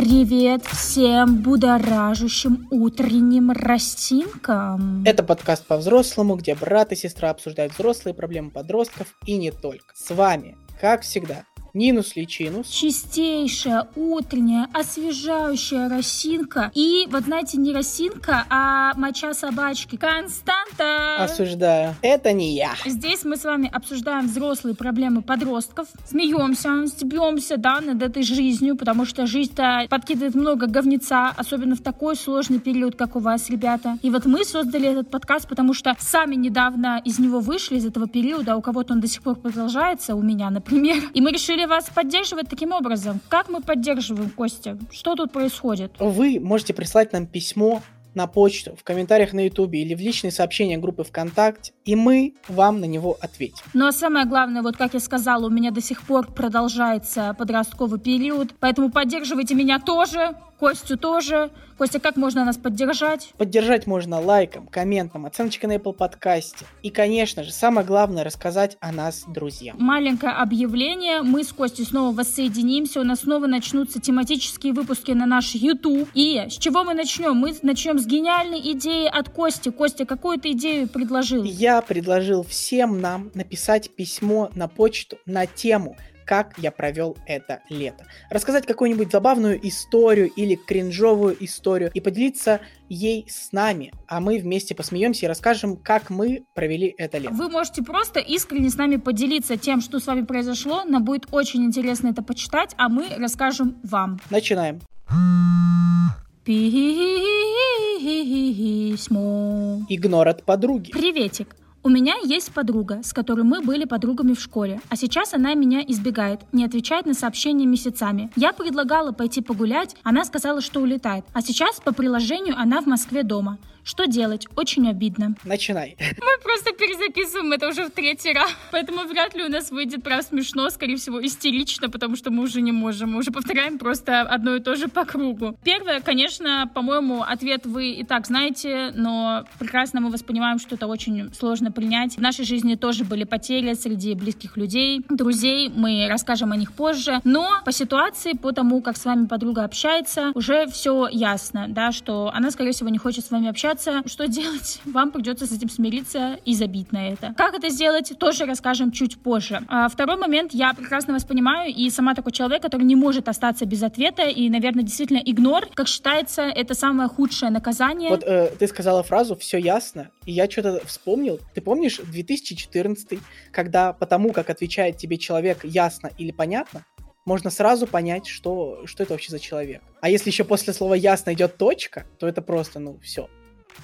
Привет всем будоражащим утренним растинкам. Это подкаст по-взрослому, где брат и сестра обсуждают взрослые проблемы подростков и не только. С вами, как всегда, Нинус Личинус. Чистейшая, утренняя, освежающая росинка. И, вот знаете, не росинка, а моча собачки. Константа! Осуждаю. Это не я. Здесь мы с вами обсуждаем взрослые проблемы подростков. Смеемся, стебемся, да, над этой жизнью, потому что жизнь-то подкидывает много говнеца, особенно в такой сложный период, как у вас, ребята. И вот мы создали этот подкаст, потому что сами недавно из него вышли, из этого периода, а у кого-то он до сих пор продолжается, у меня, например. И мы решили вас поддерживать таким образом. Как мы поддерживаем, Костя? Что тут происходит? Вы можете прислать нам письмо на почту, в комментариях на ютубе или в личные сообщения группы ВКонтакте, и мы вам на него ответим. Ну а самое главное, вот как я сказала, у меня до сих пор продолжается подростковый период, поэтому поддерживайте меня тоже, Костю тоже. Костя, как можно нас поддержать? Поддержать можно лайком, комментом, оценочкой на Apple подкасте. И, конечно же, самое главное, рассказать о нас друзьям. Маленькое объявление. Мы с Костей снова воссоединимся. У нас снова начнутся тематические выпуски на наш YouTube. И с чего мы начнем? Мы начнем с гениальной идеи от Кости. Костя, какую ты идею предложил? Я предложил всем нам написать письмо на почту на тему как я провел это лето. Рассказать какую-нибудь забавную историю или кринжовую историю и поделиться ей с нами, а мы вместе посмеемся и расскажем, как мы провели это лето. Вы можете просто искренне с нами поделиться тем, что с вами произошло. Нам будет очень интересно это почитать, а мы расскажем вам. Начинаем. Письмо. Игнор от подруги. Приветик. У меня есть подруга, с которой мы были подругами в школе, а сейчас она меня избегает, не отвечает на сообщения месяцами. Я предлагала пойти погулять, она сказала, что улетает, а сейчас по приложению она в Москве дома. Что делать? Очень обидно. Начинай. Мы просто перезаписываем это уже в третий раз, поэтому вряд ли у нас выйдет прям смешно, скорее всего, истерично, потому что мы уже не можем. Мы уже повторяем просто одно и то же по кругу. Первое, конечно, по-моему, ответ вы и так знаете, но прекрасно мы воспринимаем, что это очень сложно принять. В нашей жизни тоже были потери среди близких людей, друзей, мы расскажем о них позже, но по ситуации, по тому, как с вами подруга общается, уже все ясно, да, что она, скорее всего, не хочет с вами общаться, общаться, что делать? Вам придется с этим смириться и забить на это. Как это сделать, тоже расскажем чуть позже. А второй момент, я прекрасно вас понимаю, и сама такой человек, который не может остаться без ответа, и, наверное, действительно игнор, как считается, это самое худшее наказание. Вот э, ты сказала фразу «все ясно», и я что-то вспомнил. Ты помнишь 2014, когда потому, как отвечает тебе человек ясно или понятно, можно сразу понять, что, что это вообще за человек. А если еще после слова ясно идет точка, то это просто, ну, все.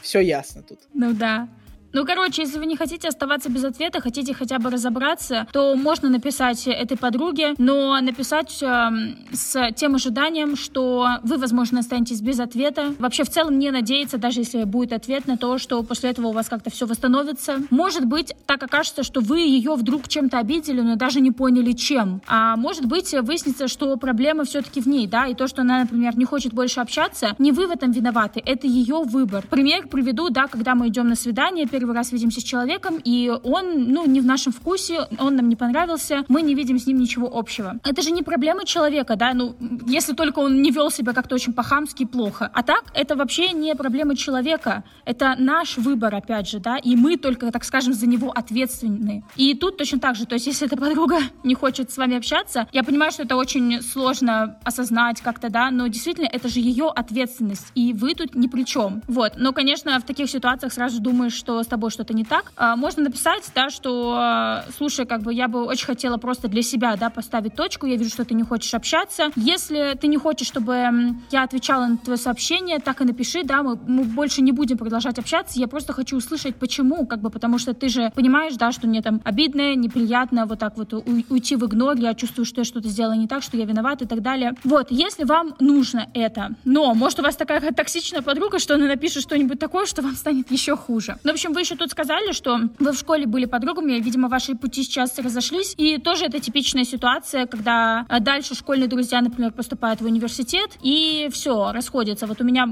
Все ясно тут. Ну да. Ну, короче, если вы не хотите оставаться без ответа, хотите хотя бы разобраться, то можно написать этой подруге, но написать э, с тем ожиданием, что вы, возможно, останетесь без ответа. Вообще, в целом, не надеяться, даже если будет ответ на то, что после этого у вас как-то все восстановится. Может быть, так окажется, что вы ее вдруг чем-то обидели, но даже не поняли, чем. А может быть, выяснится, что проблема все-таки в ней, да, и то, что она, например, не хочет больше общаться, не вы в этом виноваты, это ее выбор. Пример приведу, да, когда мы идем на свидание, первый раз видимся с человеком, и он, ну, не в нашем вкусе, он нам не понравился, мы не видим с ним ничего общего. Это же не проблема человека, да, ну, если только он не вел себя как-то очень по-хамски плохо. А так, это вообще не проблема человека, это наш выбор, опять же, да, и мы только, так скажем, за него ответственны. И тут точно так же, то есть если эта подруга не хочет с вами общаться, я понимаю, что это очень сложно осознать как-то, да, но действительно это же ее ответственность, и вы тут ни при чем. Вот, но, конечно, в таких ситуациях сразу думаешь, что с тобой что-то не так, а, можно написать, да, что, а, слушай, как бы я бы очень хотела просто для себя, да, поставить точку, я вижу, что ты не хочешь общаться. Если ты не хочешь, чтобы я отвечала на твое сообщение, так и напиши, да, мы, мы больше не будем продолжать общаться, я просто хочу услышать, почему, как бы, потому что ты же понимаешь, да, что мне там обидно, неприятно вот так вот уйти в игнор, я чувствую, что я что-то сделала не так, что я виноват и так далее. Вот, если вам нужно это, но, может, у вас такая токсичная подруга, что она напишет что-нибудь такое, что вам станет еще хуже. Ну, в общем, вы еще тут сказали, что вы в школе были подругами, видимо, ваши пути сейчас разошлись, и тоже это типичная ситуация, когда э, дальше школьные друзья, например, поступают в университет, и все, расходятся. Вот у меня,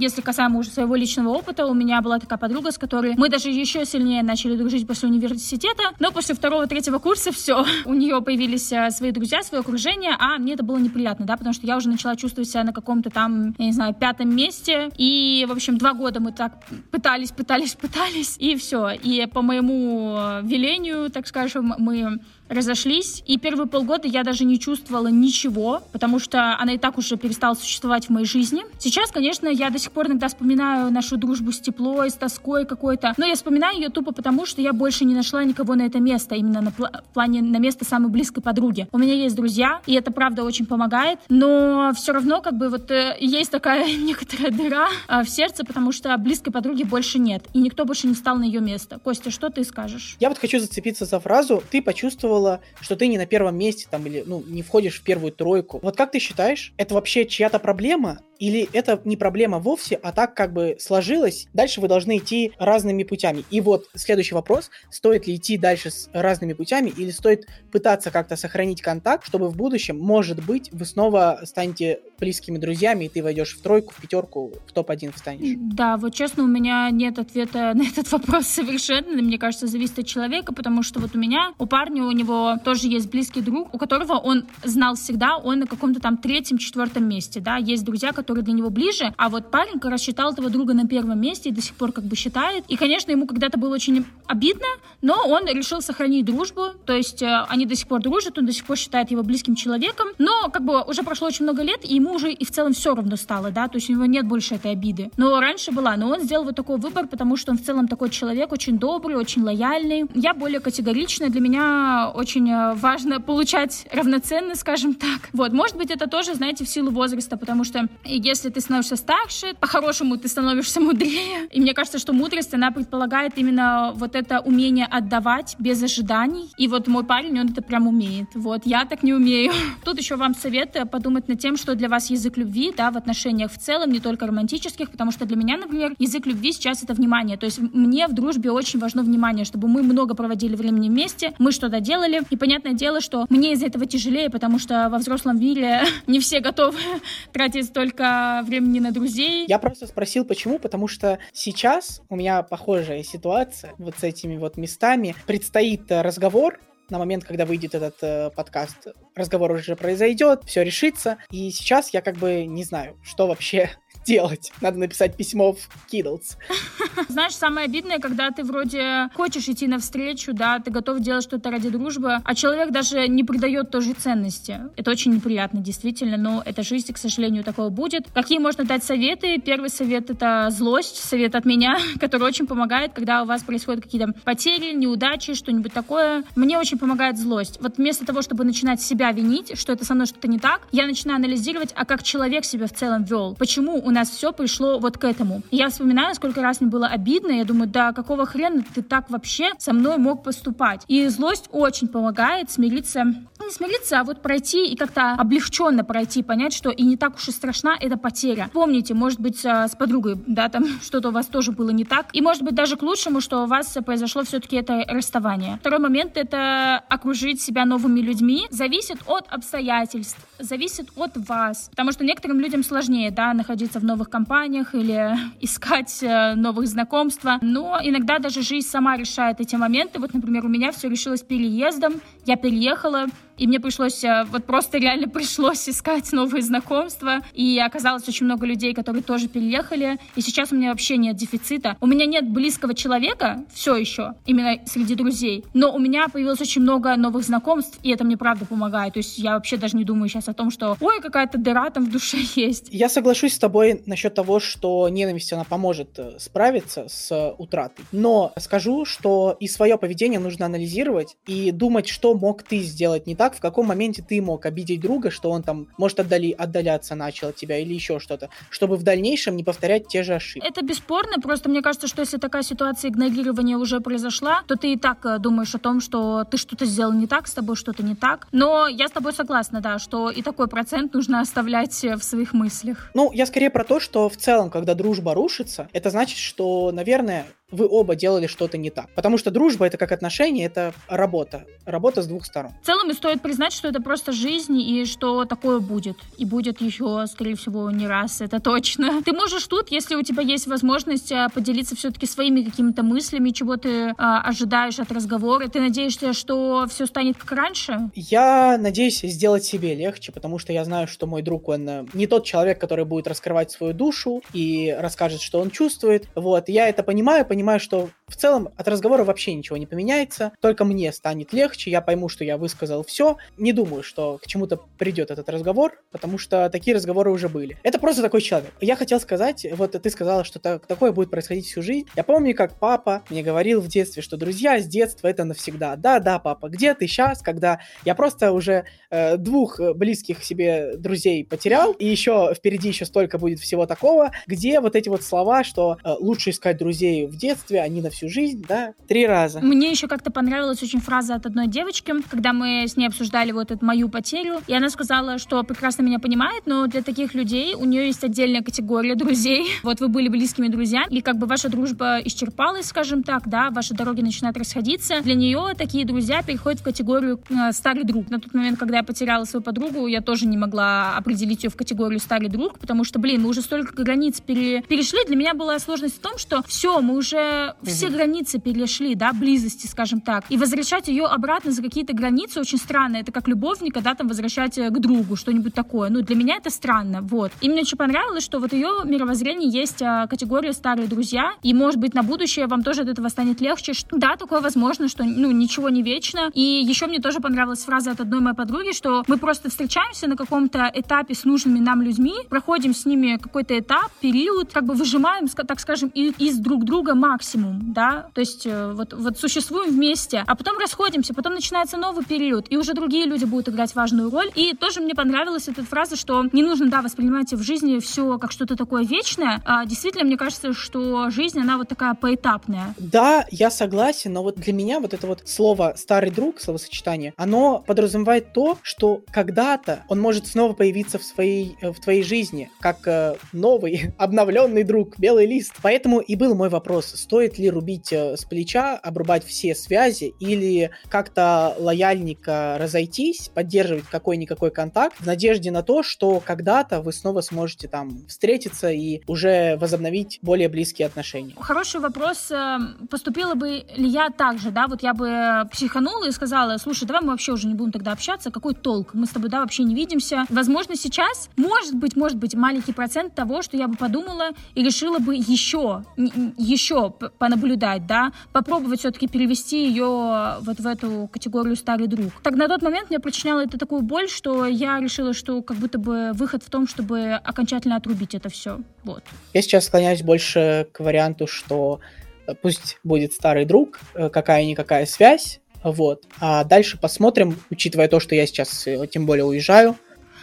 если касаемо уже своего личного опыта, у меня была такая подруга, с которой мы даже еще сильнее начали дружить после университета, но после второго-третьего курса все, у нее появились э, свои друзья, свое окружение, а мне это было неприятно, да, потому что я уже начала чувствовать себя на каком-то там, я не знаю, пятом месте, и, в общем, два года мы так пытались, пытались, пытались, и все. И по моему велению, так скажем, мы разошлись, и первые полгода я даже не чувствовала ничего, потому что она и так уже перестала существовать в моей жизни. Сейчас, конечно, я до сих пор иногда вспоминаю нашу дружбу с теплой, с тоской какой-то, но я вспоминаю ее тупо потому, что я больше не нашла никого на это место, именно на пл- в плане на место самой близкой подруги. У меня есть друзья, и это правда очень помогает, но все равно как бы вот э, есть такая некоторая дыра э, в сердце, потому что близкой подруги больше нет, и никто больше не стал на ее место. Костя, что ты скажешь? Я вот хочу зацепиться за фразу «ты почувствовал почувствовала, что ты не на первом месте там или, ну, не входишь в первую тройку. Вот как ты считаешь, это вообще чья-то проблема или это не проблема вовсе, а так как бы сложилось, дальше вы должны идти разными путями. И вот следующий вопрос, стоит ли идти дальше с разными путями или стоит пытаться как-то сохранить контакт, чтобы в будущем, может быть, вы снова станете близкими друзьями, и ты войдешь в тройку, в пятерку, в топ-1 встанешь. Да, вот честно, у меня нет ответа на этот вопрос совершенно. Мне кажется, зависит от человека, потому что вот у меня, у парня, у него тоже есть близкий друг, у которого он знал всегда, он на каком-то там третьем, четвертом месте, да, есть друзья, которые который для него ближе, а вот парень как раз считал этого друга на первом месте и до сих пор как бы считает. И, конечно, ему когда-то было очень обидно, но он решил сохранить дружбу, то есть э, они до сих пор дружат, он до сих пор считает его близким человеком, но как бы уже прошло очень много лет, и ему уже и в целом все равно стало, да, то есть у него нет больше этой обиды. Но раньше была, но он сделал вот такой выбор, потому что он в целом такой человек, очень добрый, очень лояльный. Я более категорична, для меня очень э, важно получать равноценно, скажем так. Вот, может быть, это тоже, знаете, в силу возраста, потому что если ты становишься старше, по-хорошему ты становишься мудрее. И мне кажется, что мудрость, она предполагает именно вот это умение отдавать без ожиданий. И вот мой парень, он это прям умеет. Вот, я так не умею. Тут еще вам совет подумать над тем, что для вас язык любви, да, в отношениях в целом, не только романтических, потому что для меня, например, язык любви сейчас это внимание. То есть мне в дружбе очень важно внимание, чтобы мы много проводили времени вместе, мы что-то делали. И понятное дело, что мне из-за этого тяжелее, потому что во взрослом мире не все готовы тратить столько времени на друзей. Я просто спросил, почему, потому что сейчас у меня похожая ситуация вот с этими вот местами. Предстоит э, разговор на момент, когда выйдет этот э, подкаст, разговор уже произойдет, все решится. И сейчас я как бы не знаю, что вообще делать. Надо написать письмо в Kiddles. Знаешь, самое обидное, когда ты вроде хочешь идти навстречу, да, ты готов делать что-то ради дружбы, а человек даже не придает той же ценности. Это очень неприятно, действительно, но это жизнь, к сожалению, такого будет. Какие можно дать советы? Первый совет — это злость, совет от меня, который очень помогает, когда у вас происходят какие-то потери, неудачи, что-нибудь такое. Мне очень помогает злость. Вот вместо того, чтобы начинать себя винить, что это со мной что-то не так, я начинаю анализировать, а как человек себя в целом вел. Почему у нас все пришло вот к этому. я вспоминаю, сколько раз мне было обидно, я думаю, да, какого хрена ты так вообще со мной мог поступать? И злость очень помогает смириться, не смириться, а вот пройти и как-то облегченно пройти, понять, что и не так уж и страшна эта потеря. Помните, может быть, э, с подругой, да, там что-то у вас тоже было не так, и может быть даже к лучшему, что у вас произошло все-таки это расставание. Второй момент — это окружить себя новыми людьми. Зависит от обстоятельств, зависит от вас, потому что некоторым людям сложнее, да, находиться в новых компаниях или искать э, новых знакомств. Но иногда даже жизнь сама решает эти моменты. Вот, например, у меня все решилось переездом. Я переехала, и мне пришлось, э, вот просто реально пришлось искать новые знакомства, и оказалось очень много людей, которые тоже переехали, и сейчас у меня вообще нет дефицита. У меня нет близкого человека, все еще, именно среди друзей, но у меня появилось очень много новых знакомств, и это мне правда помогает. То есть я вообще даже не думаю сейчас о том, что ой, какая-то дыра там в душе есть. Я соглашусь с тобой насчет того, что ненависть, она поможет э, справиться с утратой. Но скажу, что и свое поведение нужно анализировать и думать, что мог ты сделать не так, так, в каком моменте ты мог обидеть друга, что он там, может, отдали, отдаляться начал от тебя или еще что-то, чтобы в дальнейшем не повторять те же ошибки. Это бесспорно, просто мне кажется, что если такая ситуация игнорирования уже произошла, то ты и так э, думаешь о том, что ты что-то сделал не так, с тобой что-то не так. Но я с тобой согласна, да, что и такой процент нужно оставлять э, в своих мыслях. Ну, я скорее про то, что в целом, когда дружба рушится, это значит, что, наверное, вы оба делали что-то не так. Потому что дружба это как отношение, это работа. Работа с двух сторон. В целом, и стоит признать, что это просто жизнь, и что такое будет. И будет еще, скорее всего, не раз, это точно. Ты можешь тут, если у тебя есть возможность а, поделиться все-таки своими какими-то мыслями, чего ты а, ожидаешь от разговора. Ты надеешься, что все станет как раньше? Я надеюсь сделать себе легче, потому что я знаю, что мой друг, он э, не тот человек, который будет раскрывать свою душу и расскажет, что он чувствует. Вот, я это понимаю, понимаю, что в целом от разговора вообще ничего не поменяется, только мне станет легче, я пойму, что я высказал все. Не думаю, что к чему-то придет этот разговор, потому что такие разговоры уже были. Это просто такой человек. Я хотел сказать, вот ты сказала, что так, такое будет происходить всю жизнь. Я помню, как папа мне говорил в детстве, что друзья с детства это навсегда. Да, да, папа, где ты сейчас, когда я просто уже э, двух близких себе друзей потерял, и еще впереди еще столько будет всего такого, где вот эти вот слова, что э, лучше искать друзей в детстве, они на всю жизнь, да, три раза. Мне еще как-то понравилась очень фраза от одной девочки, когда мы с ней обсуждали вот эту мою потерю, и она сказала, что прекрасно меня понимает, но для таких людей у нее есть отдельная категория друзей. Вот вы были близкими друзьями, и как бы ваша дружба исчерпалась, скажем так, да, ваши дороги начинают расходиться. Для нее такие друзья переходят в категорию э, старый друг. На тот момент, когда я потеряла свою подругу, я тоже не могла определить ее в категорию старый друг, потому что, блин, мы уже столько границ пере... перешли. Для меня была сложность в том, что все, мы уже все границы перешли, да, близости, скажем так. И возвращать ее обратно за какие-то границы очень странно. Это как любовника, да, там возвращать э, к другу, что-нибудь такое. Ну, для меня это странно, вот. И мне очень понравилось, что вот ее мировоззрение есть а, категория старые друзья, и, может быть, на будущее вам тоже от этого станет легче. Да, такое возможно, что, ну, ничего не вечно. И еще мне тоже понравилась фраза от одной моей подруги, что мы просто встречаемся на каком-то этапе с нужными нам людьми, проходим с ними какой-то этап, период, как бы выжимаем, так скажем, из друг друга максимум, да, то есть э, вот, вот существуем вместе, а потом расходимся, потом начинается новый период, и уже другие люди будут играть важную роль. И тоже мне понравилась эта фраза, что не нужно, да, воспринимать в жизни все как что-то такое вечное. А действительно, мне кажется, что жизнь, она вот такая поэтапная. Да, я согласен, но вот для меня вот это вот слово «старый друг», словосочетание, оно подразумевает то, что когда-то он может снова появиться в, своей, в твоей жизни, как э, новый, обновленный друг, белый лист. Поэтому и был мой вопрос, стоит ли рубить э, с плеча, обрубать все связи или как-то лояльненько разойтись, поддерживать какой-никакой контакт в надежде на то, что когда-то вы снова сможете там встретиться и уже возобновить более близкие отношения. Хороший вопрос. Э, поступила бы ли я так же, да, вот я бы психанула и сказала, слушай, давай мы вообще уже не будем тогда общаться, какой толк? Мы с тобой, да, вообще не видимся. Возможно, сейчас, может быть, может быть, маленький процент того, что я бы подумала и решила бы еще, еще понаблюдать, да, попробовать все-таки перевести ее вот в эту категорию старый друг. Так на тот момент мне причиняло это такую боль, что я решила, что как будто бы выход в том, чтобы окончательно отрубить это все. Вот. Я сейчас склоняюсь больше к варианту, что э, пусть будет старый друг, э, какая-никакая связь, вот. А дальше посмотрим, учитывая то, что я сейчас э, тем более уезжаю,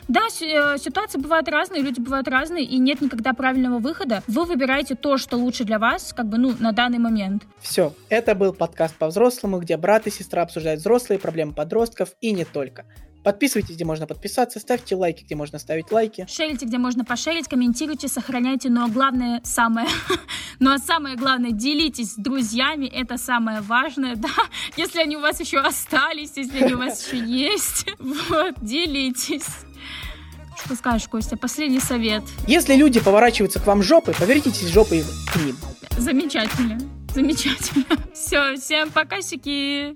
да, э, ситуации бывают разные, люди бывают разные, и нет никогда правильного выхода. Вы выбираете то, что лучше для вас, как бы, ну, на данный момент. Все, это был подкаст по-взрослому, где брат и сестра обсуждают взрослые проблемы подростков и не только. Подписывайтесь, где можно подписаться, ставьте лайки, где можно ставить лайки. Шерите, где можно пошерить, комментируйте, сохраняйте, но главное, самое, но самое главное, делитесь с друзьями, это самое важное, да, если они у вас еще остались, если они у вас еще есть, вот, делитесь. Что скажешь, Костя? Последний совет. Если люди поворачиваются к вам жопой, повернитесь жопой к ним. Замечательно. Замечательно. Все, всем покасики.